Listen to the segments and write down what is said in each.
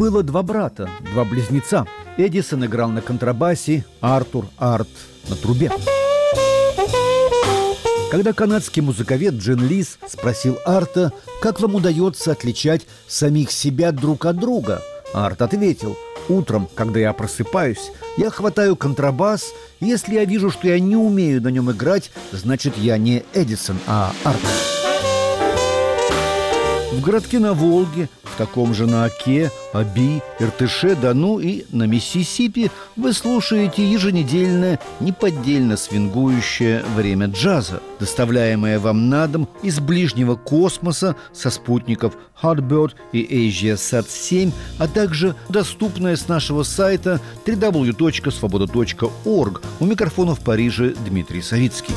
Было два брата, два близнеца. Эдисон играл на контрабасе, Артур Арт на трубе. Когда канадский музыковед Джин Лис спросил Арта, как вам удается отличать самих себя друг от друга, Арт ответил, утром, когда я просыпаюсь, я хватаю контрабас, если я вижу, что я не умею на нем играть, значит, я не Эдисон, а Арт. В городке на Волге таком же на Оке, Аби, Иртыше, Дону и на Миссисипи вы слушаете еженедельное, неподдельно свингующее время джаза, доставляемое вам на дом из ближнего космоса со спутников Hotbird и AsiaSat-7, а также доступное с нашего сайта www.svoboda.org. У микрофона в Париже Дмитрий Савицкий.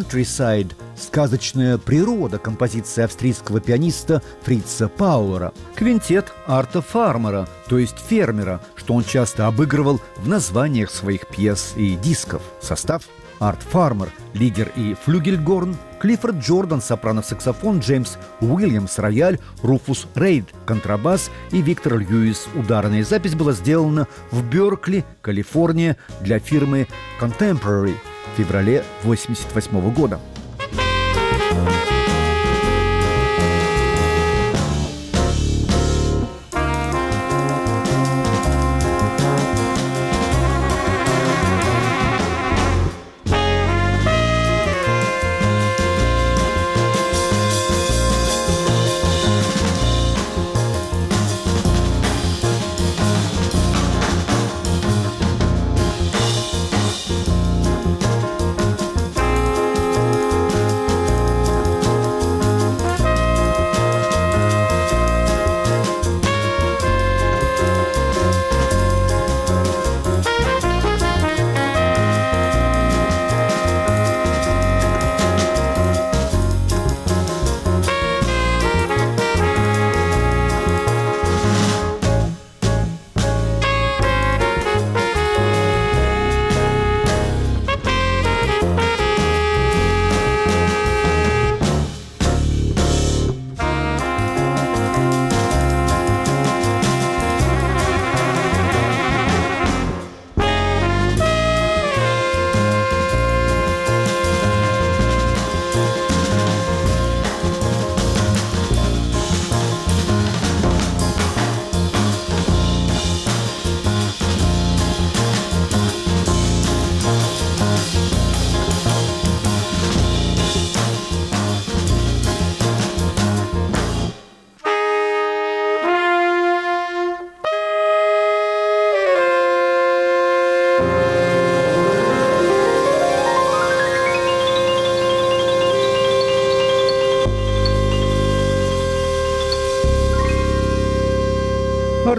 Countryside – сказочная природа композиции австрийского пианиста Фрица Пауэра. Квинтет Арта Фармера, то есть фермера, что он часто обыгрывал в названиях своих пьес и дисков. Состав Арт Фармер, лидер и флюгельгорн, Клиффорд Джордан, сопрано-саксофон, Джеймс Уильямс, рояль, Руфус Рейд, контрабас и Виктор Льюис, ударная запись была сделана в Беркли, Калифорния для фирмы Contemporary в феврале 1988 года.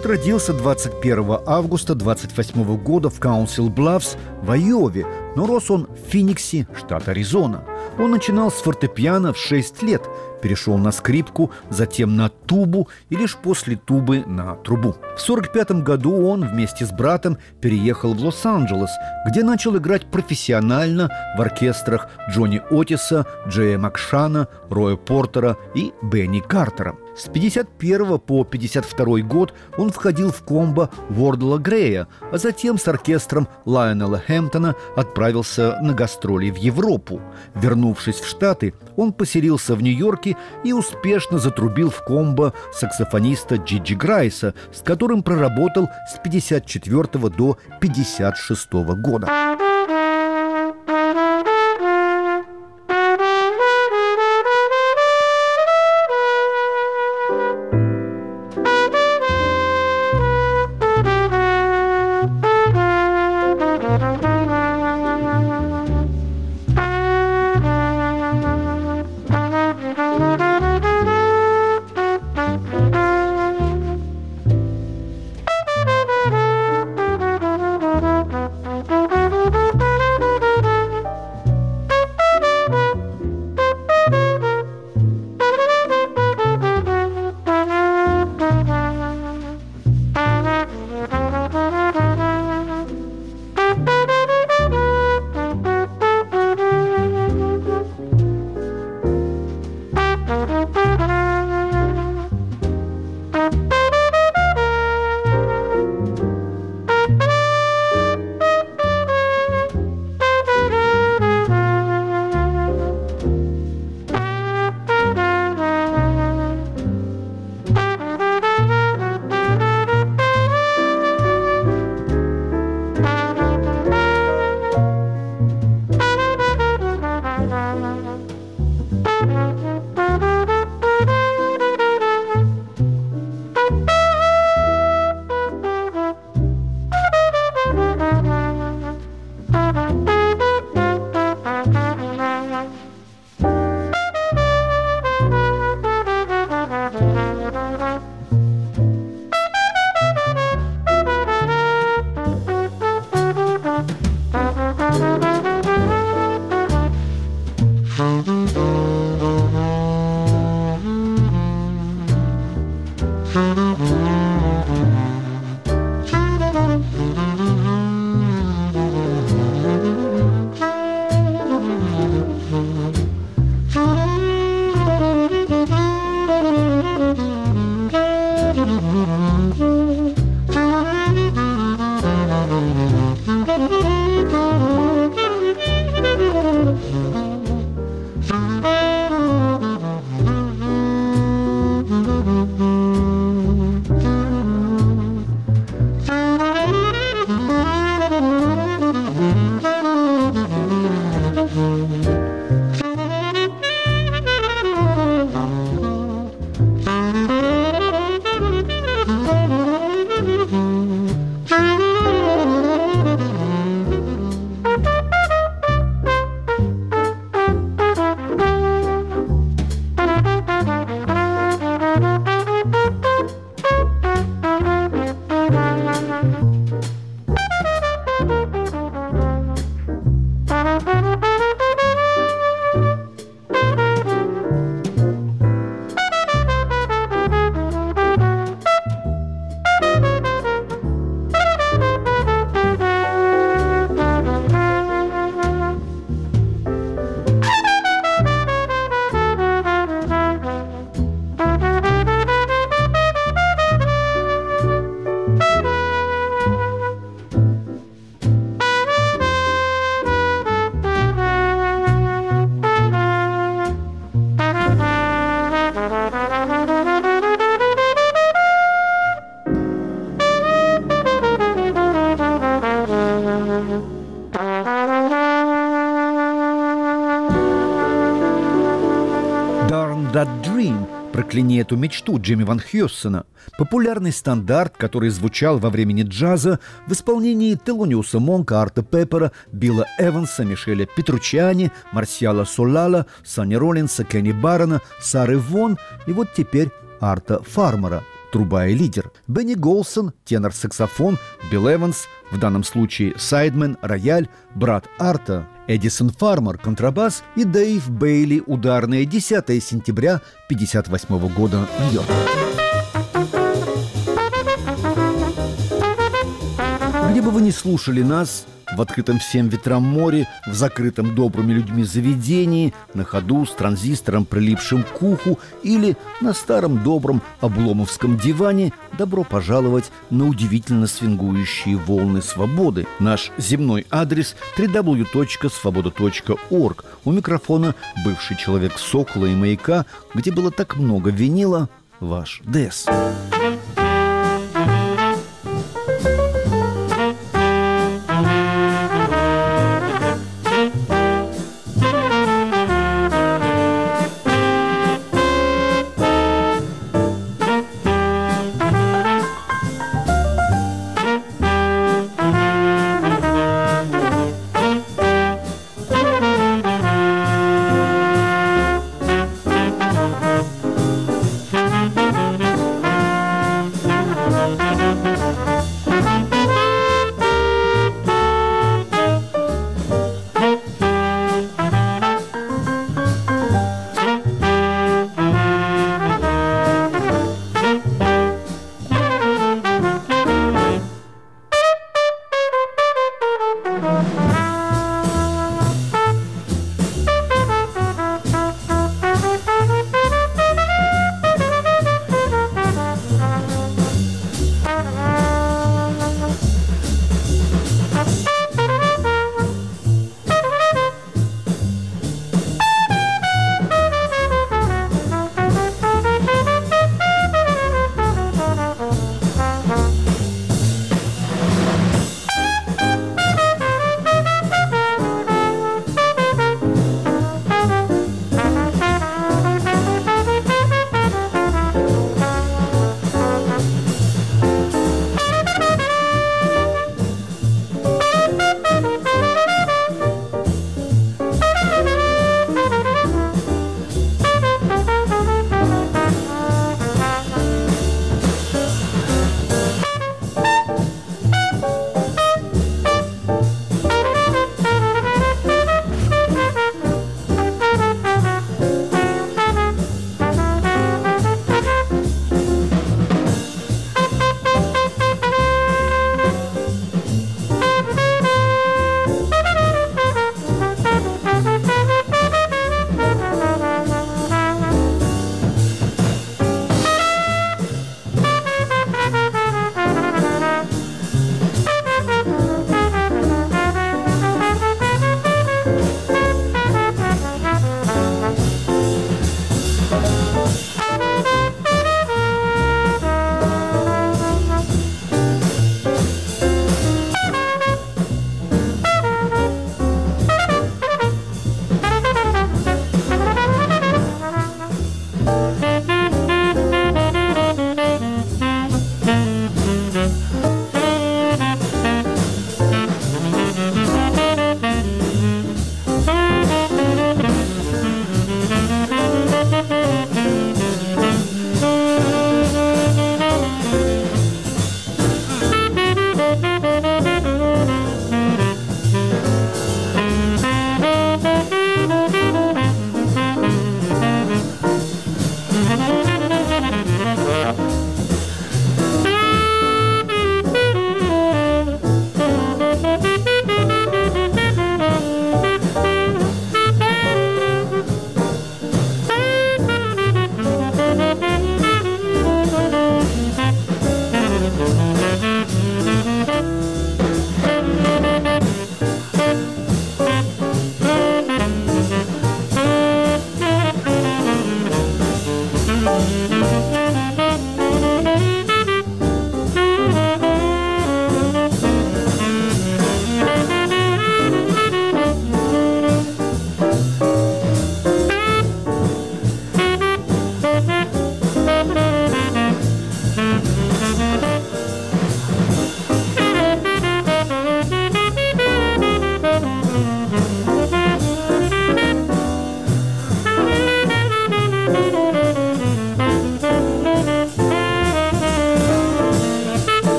Харт родился 21 августа 28 года в Каунсил Блавс в Айове, но рос он в Финиксе, штат Аризона. Он начинал с фортепиано в 6 лет, перешел на скрипку, затем на тубу и лишь после тубы на трубу. В 1945 году он вместе с братом переехал в Лос-Анджелес, где начал играть профессионально в оркестрах Джонни Отиса, Джея Макшана, Роя Портера и Бенни Картера. С 51 по 52 год он входил в комбо Вордла Грея, а затем с оркестром Лайонела Хэмптона отправился на гастроли в Европу. Вернувшись в Штаты, он поселился в Нью-Йорке и успешно затрубил в комбо саксофониста Джиджи Грайса, с которым проработал с 54 до 56 года. «Прокляни эту мечту» Джимми Ван Хьюссона. Популярный стандарт, который звучал во времени джаза в исполнении Телониуса Монка, Арта Пеппера, Билла Эванса, Мишеля Петручани, Марсиала Солала, Санни Роллинса, Кенни Баррона, Сары Вон и вот теперь Арта Фармера – труба и лидер. Бенни Голсон, тенор-саксофон, Билл Эванс, в данном случае сайдмен, рояль, брат Арта, Эдисон Фармер, контрабас и Дэйв Бейли, ударные 10 сентября 1958 года, Нью-Йорк. Где бы вы ни слушали нас, в открытом всем ветрам море, в закрытом добрыми людьми заведении, на ходу с транзистором, прилипшим к уху, или на старом добром обломовском диване, добро пожаловать на удивительно свингующие волны свободы. Наш земной адрес www.svoboda.org. У микрофона бывший человек Сокола и Маяка, где было так много винила, ваш Дес.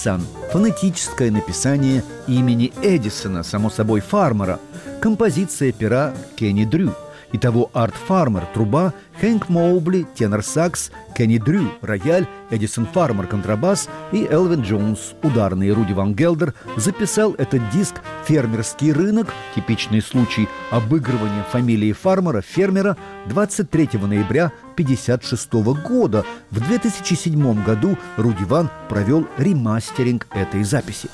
Эдисон – фонетическое написание имени Эдисона, само собой, фармера, композиция пера Кенни Дрю – Итого Арт Фармер – труба, Хэнк Моубли – тенор-сакс, Кенни Дрю – рояль, Эдисон Фармер – контрабас и Элвин Джонс – ударный. Руди Ван Гелдер записал этот диск «Фермерский рынок» – типичный случай обыгрывания фамилии фармера, фермера, 23 ноября 1956 года. В 2007 году Руди Ван провел ремастеринг этой записи.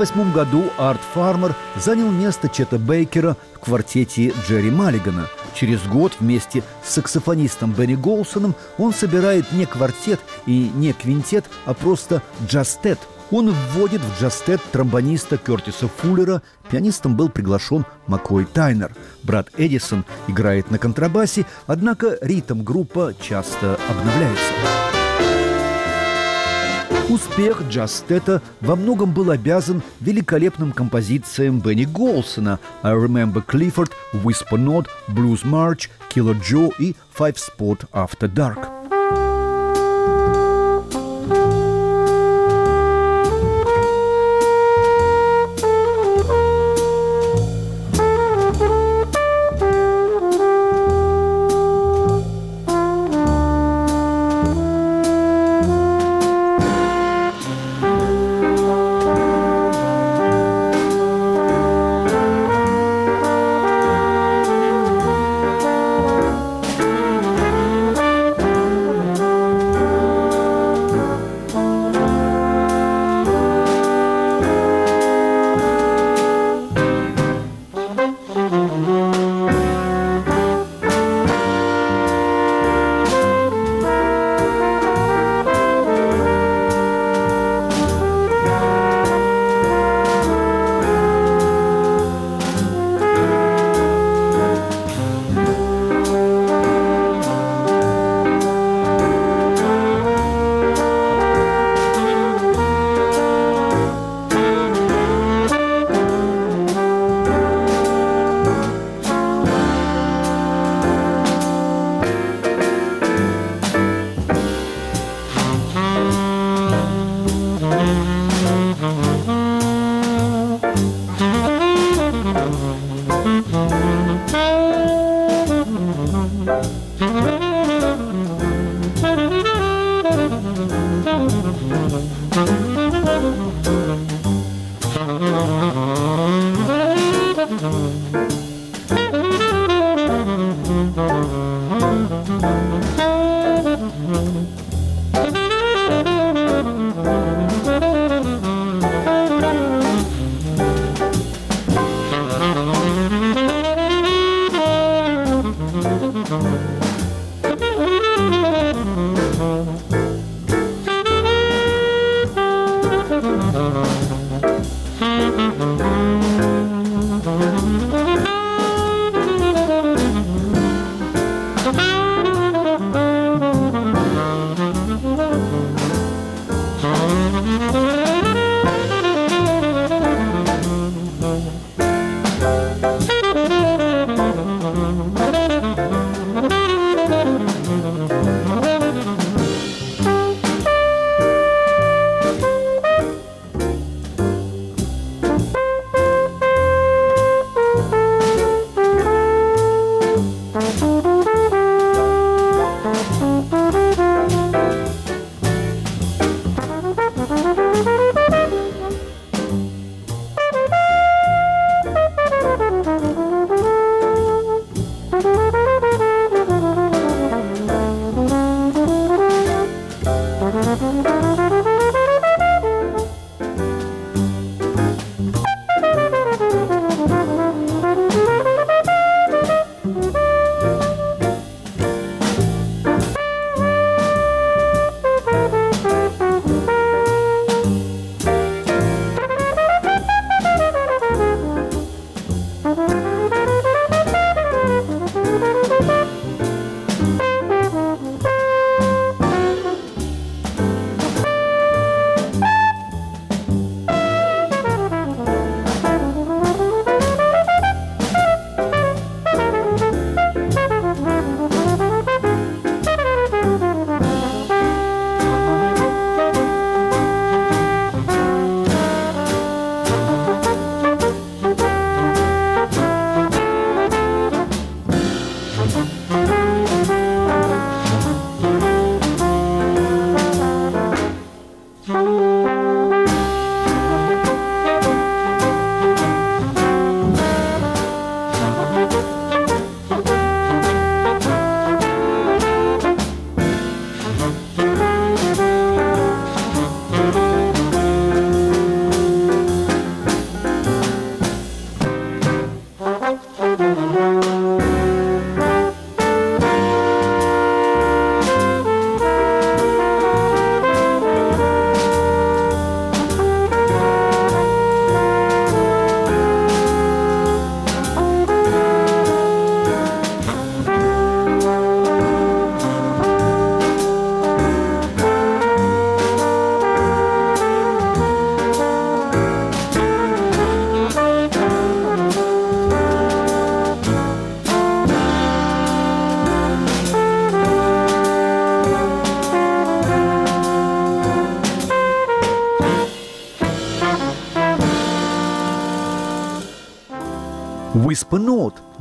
1958 году Арт Фармер занял место Чета Бейкера в квартете Джерри Маллигана. Через год вместе с саксофонистом Бенни Голсоном он собирает не квартет и не квинтет, а просто джастет. Он вводит в джастет тромбониста Кертиса Фуллера, пианистом был приглашен Маккой Тайнер. Брат Эдисон играет на контрабасе, однако ритм группа часто обновляется. Успех джастета во многом был обязан великолепным композициям Бенни Голсона «I Remember Clifford», «Whisper Note», «Blues March», «Killer Joe» и «Five Spot After Dark».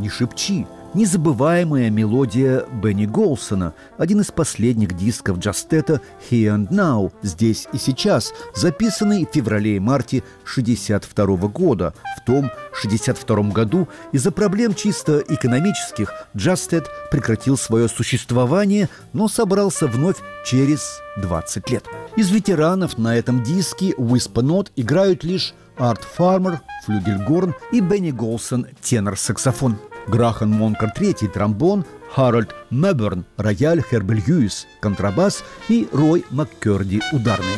Шепчи, Незабываемая мелодия Бенни Голсона, один из последних дисков Джастета «Here and Now» «Здесь и сейчас», записанный в феврале и марте 62 года. В том 62 году из-за проблем чисто экономических Джастет прекратил свое существование, но собрался вновь через 20 лет. Из ветеранов на этом диске Whisper играют лишь Арт Фармер, флюгельгорн и Бенни Голсон, тенор-саксофон. Грахан Монкар III – тромбон, Харальд Меберн – рояль, Хербель Хьюис – контрабас и Рой Маккерди – ударные.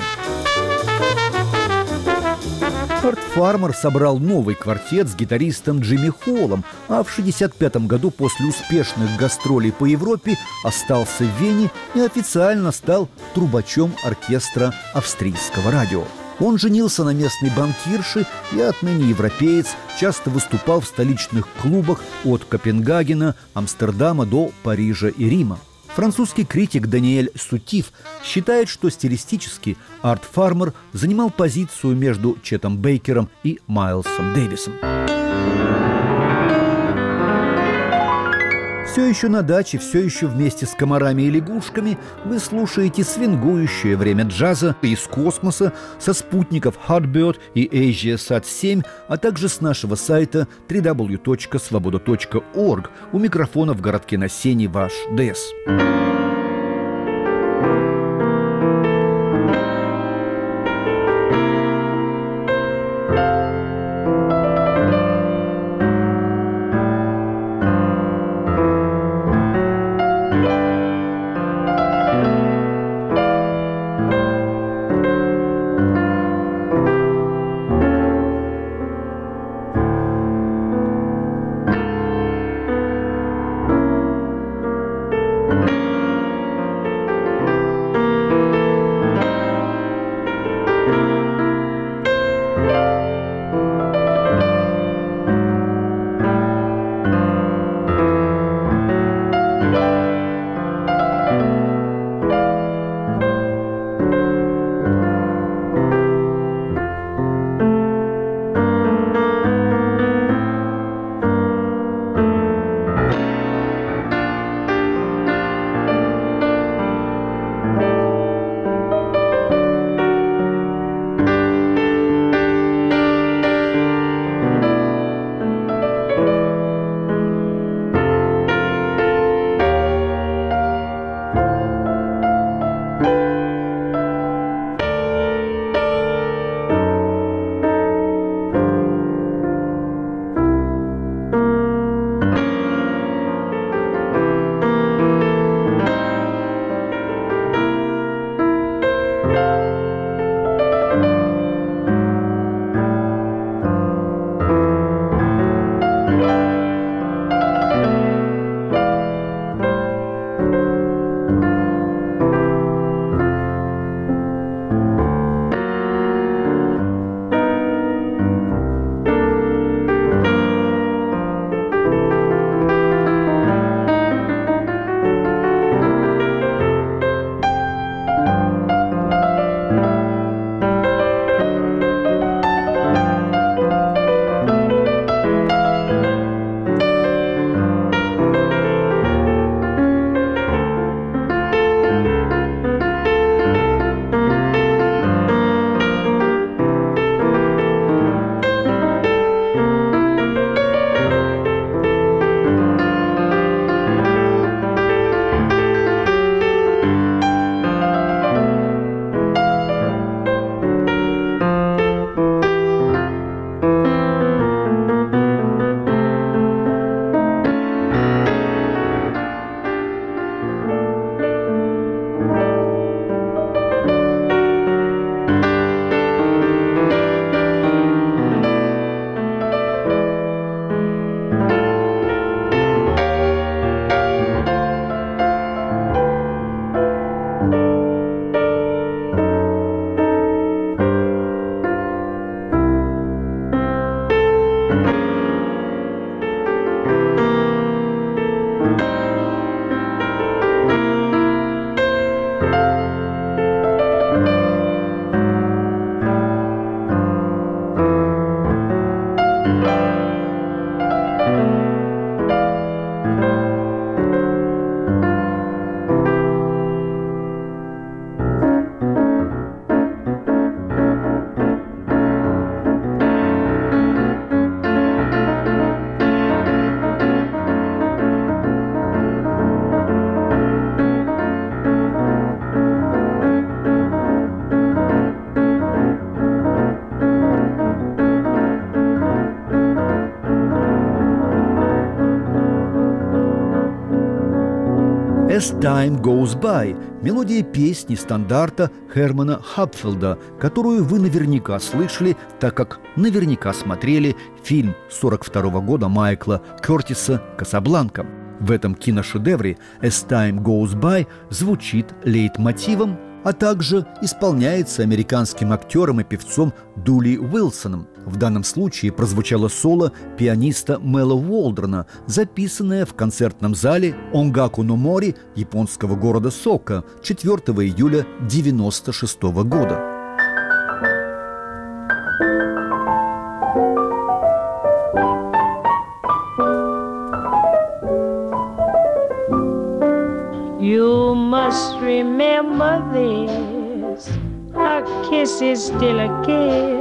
Арт Фармер собрал новый квартет с гитаристом Джимми Холлом, а в 1965 году после успешных гастролей по Европе остался в Вене и официально стал трубачом оркестра австрийского радио. Он женился на местной банкирше и отныне европеец, часто выступал в столичных клубах от Копенгагена, Амстердама до Парижа и Рима. Французский критик Даниэль Сутив считает, что стилистически Арт Фармер занимал позицию между Четом Бейкером и Майлсом Дэвисом. Все еще на даче, все еще вместе с комарами и лягушками вы слушаете свингующее время джаза из космоса со спутников Hardbird и AsiaSat 7, а также с нашего сайта www.svoboda.org. У микрофона в городке на Сене ваш ДС. Time Goes By» – мелодия песни стандарта Хермана Хапфилда, которую вы наверняка слышали, так как наверняка смотрели фильм 42 -го года Майкла Кертиса «Касабланка». В этом киношедевре «As Time Goes By» звучит лейтмотивом а также исполняется американским актером и певцом Дули Уилсоном. В данном случае прозвучало соло пианиста Мэла Уолдрона, записанное в концертном зале Онгаку Номори японского города Сока 4 июля 1996 года. Is still a kiss.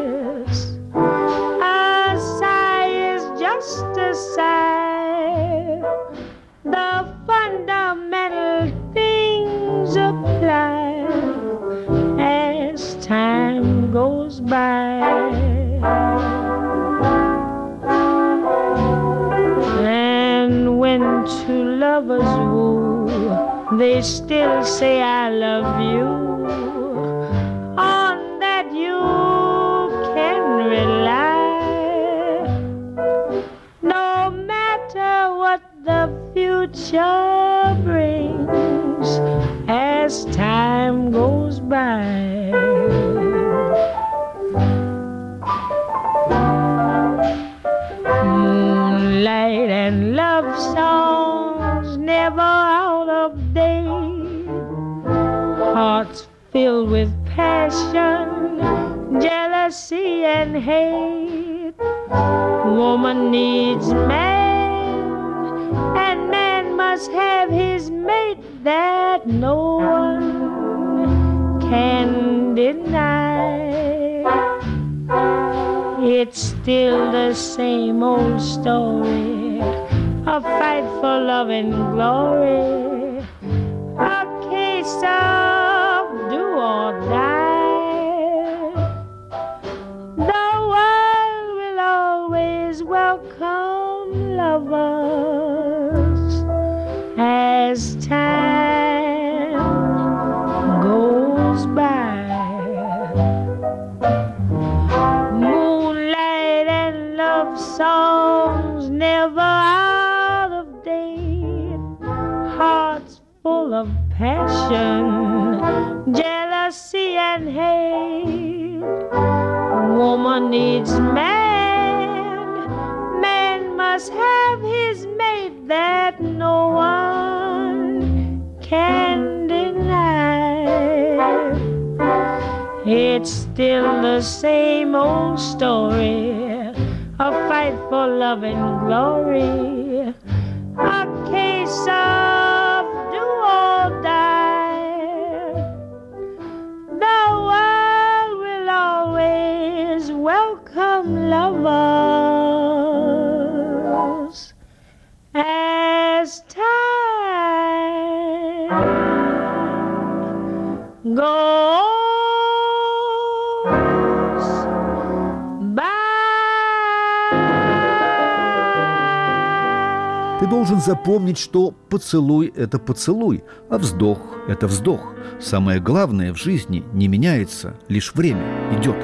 Запомнить, что поцелуй – это поцелуй, а вздох – это вздох. Самое главное в жизни не меняется, лишь время идет.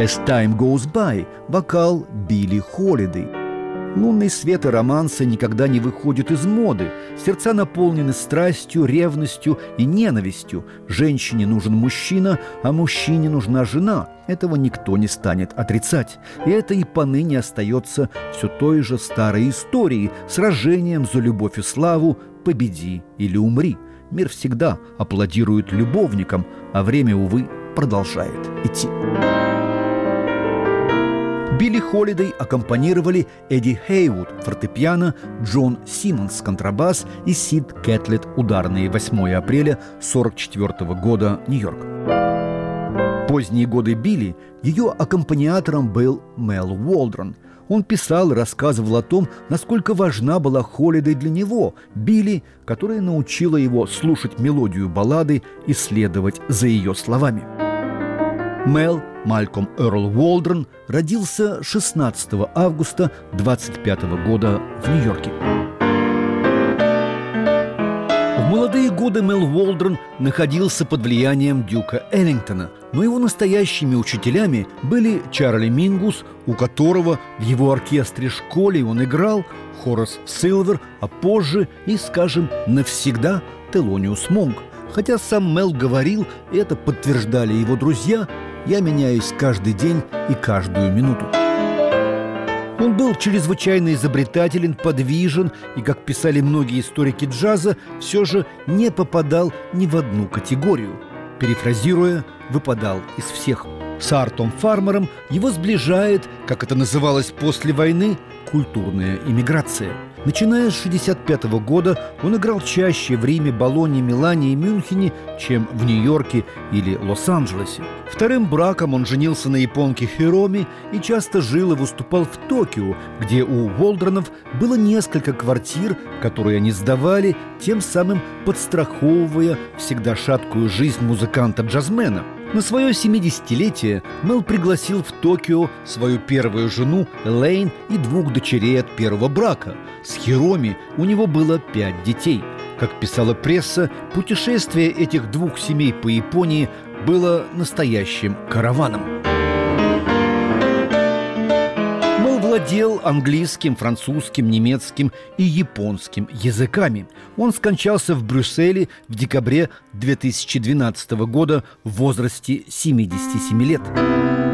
«As Time Goes By» – вокал Билли Холидей. Лунный свет и романсы никогда не выходят из моды. Сердца наполнены страстью, ревностью и ненавистью. Женщине нужен мужчина, а мужчине нужна жена. Этого никто не станет отрицать. И это и поныне остается все той же старой историей, сражением за любовь и славу «победи или умри». Мир всегда аплодирует любовникам, а время, увы, продолжает идти. Билли Холидей аккомпанировали Эдди Хейвуд – фортепиано, Джон Симмонс – контрабас и Сид Кэтлет – ударные 8 апреля 1944 года, Нью-Йорк. Поздние годы Билли ее аккомпаниатором был Мел Уолдрон. Он писал и рассказывал о том, насколько важна была Холидей для него, Билли, которая научила его слушать мелодию баллады и следовать за ее словами. Мел Мальком Эрл Уолдрон родился 16 августа 25 года в Нью-Йорке. молодые годы Мел Уолдрон находился под влиянием Дюка Эллингтона, но его настоящими учителями были Чарли Мингус, у которого в его оркестре-школе он играл, Хорас Силвер, а позже и, скажем, навсегда Телониус Монг. Хотя сам Мел говорил, и это подтверждали его друзья, я меняюсь каждый день и каждую минуту. Он был чрезвычайно изобретателен, подвижен и, как писали многие историки джаза, все же не попадал ни в одну категорию. Перефразируя, выпадал из всех. С Артом Фармером его сближает, как это называлось после войны, культурная иммиграция – Начиная с 1965 года он играл чаще в Риме, Болоне, Милане и Мюнхене, чем в Нью-Йорке или Лос-Анджелесе. Вторым браком он женился на японке Хироми и часто жил и выступал в Токио, где у Волдронов было несколько квартир, которые они сдавали, тем самым подстраховывая всегда шаткую жизнь музыканта-джазмена – на свое 70-летие Мел пригласил в Токио свою первую жену Элейн и двух дочерей от первого брака. С Хироми у него было пять детей. Как писала пресса, путешествие этих двух семей по Японии было настоящим караваном. Владел английским, французским, немецким и японским языками. Он скончался в Брюсселе в декабре 2012 года в возрасте 77 лет.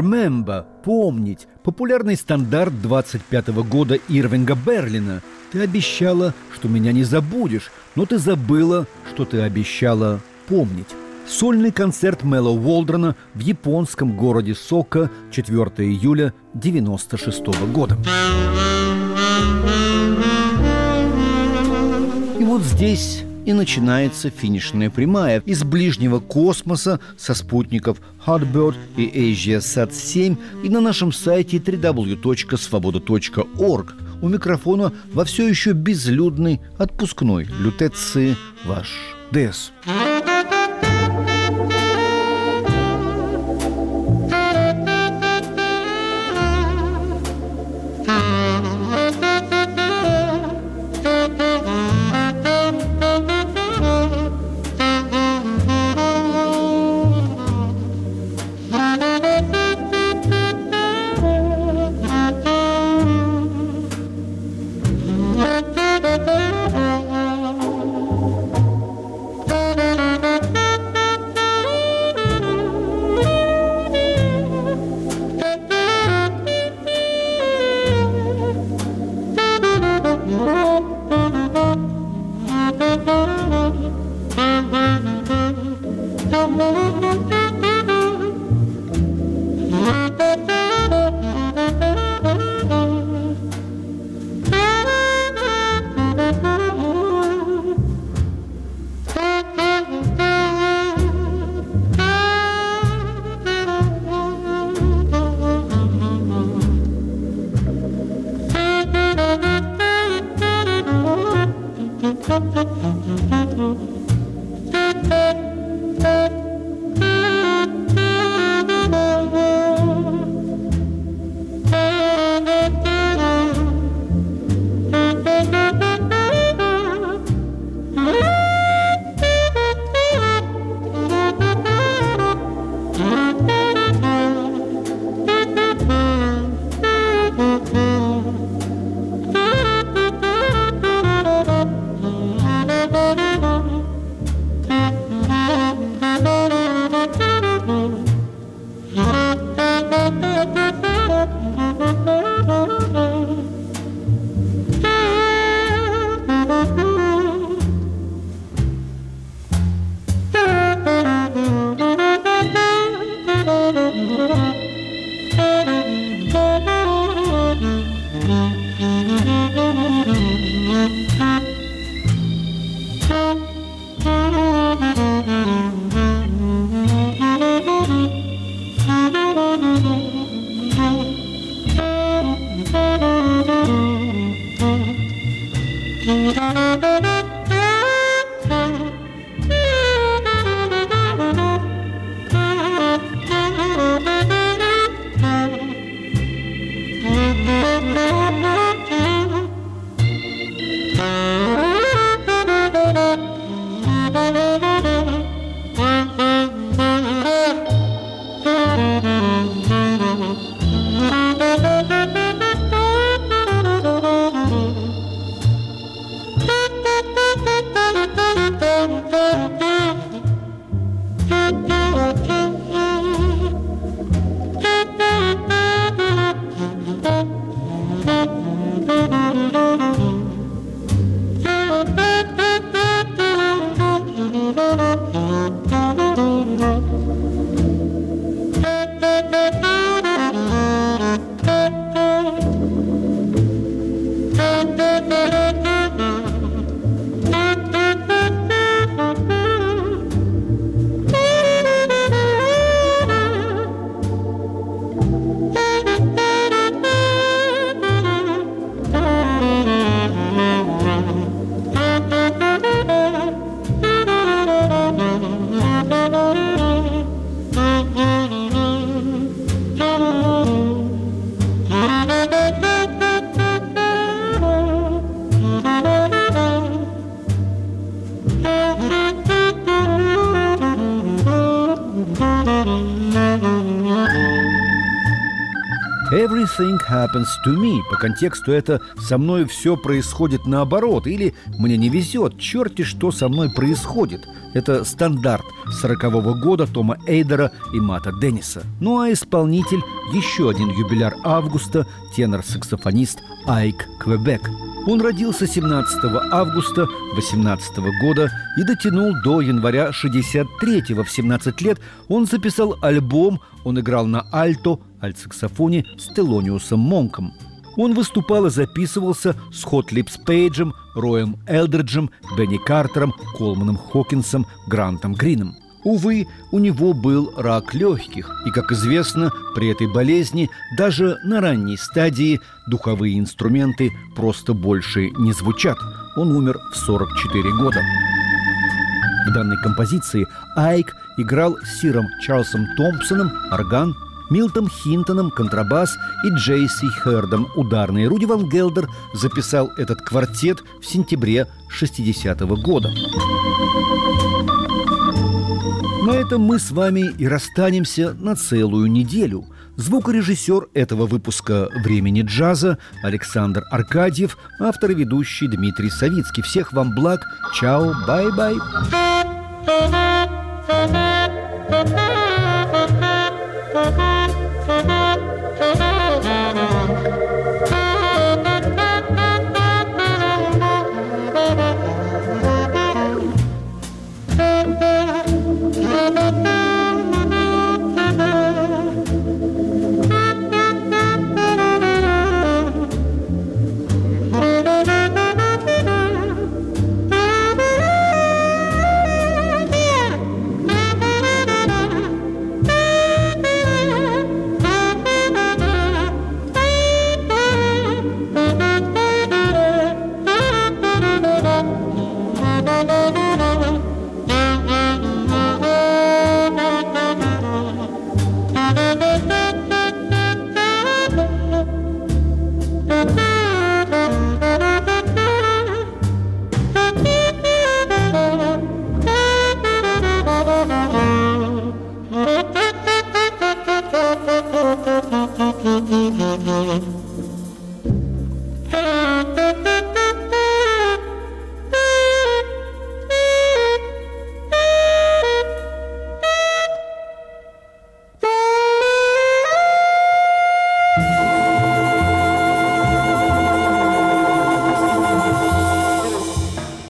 Remember – помнить. Популярный стандарт 25 года Ирвинга Берлина. Ты обещала, что меня не забудешь, но ты забыла, что ты обещала помнить. Сольный концерт Мэлла Уолдрона в японском городе Сока 4 июля 96 года. И вот здесь и начинается финишная прямая из ближнего космоса со спутников Hotbird и AsiaSat-7 и на нашем сайте www.svoboda.org. У микрофона во все еще безлюдной отпускной лютеции ваш Дес. Happens to me. По контексту это «со мной все происходит наоборот» или «мне не везет, черти что со мной происходит». Это стандарт 40-го года Тома Эйдера и Мата Денниса. Ну а исполнитель – еще один юбиляр августа, тенор-саксофонист Айк Квебек – он родился 17 августа 18 года и дотянул до января 63-го. В 17 лет он записал альбом, он играл на альто, альтсаксофоне с Телониусом Монком. Он выступал и записывался с Хот Липс Пейджем, Роем Элдриджем, Бенни Картером, Колманом Хокинсом, Грантом Грином. Увы, у него был рак легких, и, как известно, при этой болезни даже на ранней стадии духовые инструменты просто больше не звучат. Он умер в 44 года. В данной композиции Айк играл с Сиром Чарльзом Томпсоном орган, Милтом Хинтоном контрабас и Джейси Хердом ударный. Руди Ван Гелдер записал этот квартет в сентябре 60 -го года. На этом мы с вами и расстанемся на целую неделю. Звукорежиссер этого выпуска «Времени джаза» Александр Аркадьев, автор и ведущий Дмитрий Савицкий. Всех вам благ. Чао, бай-бай. Thank you.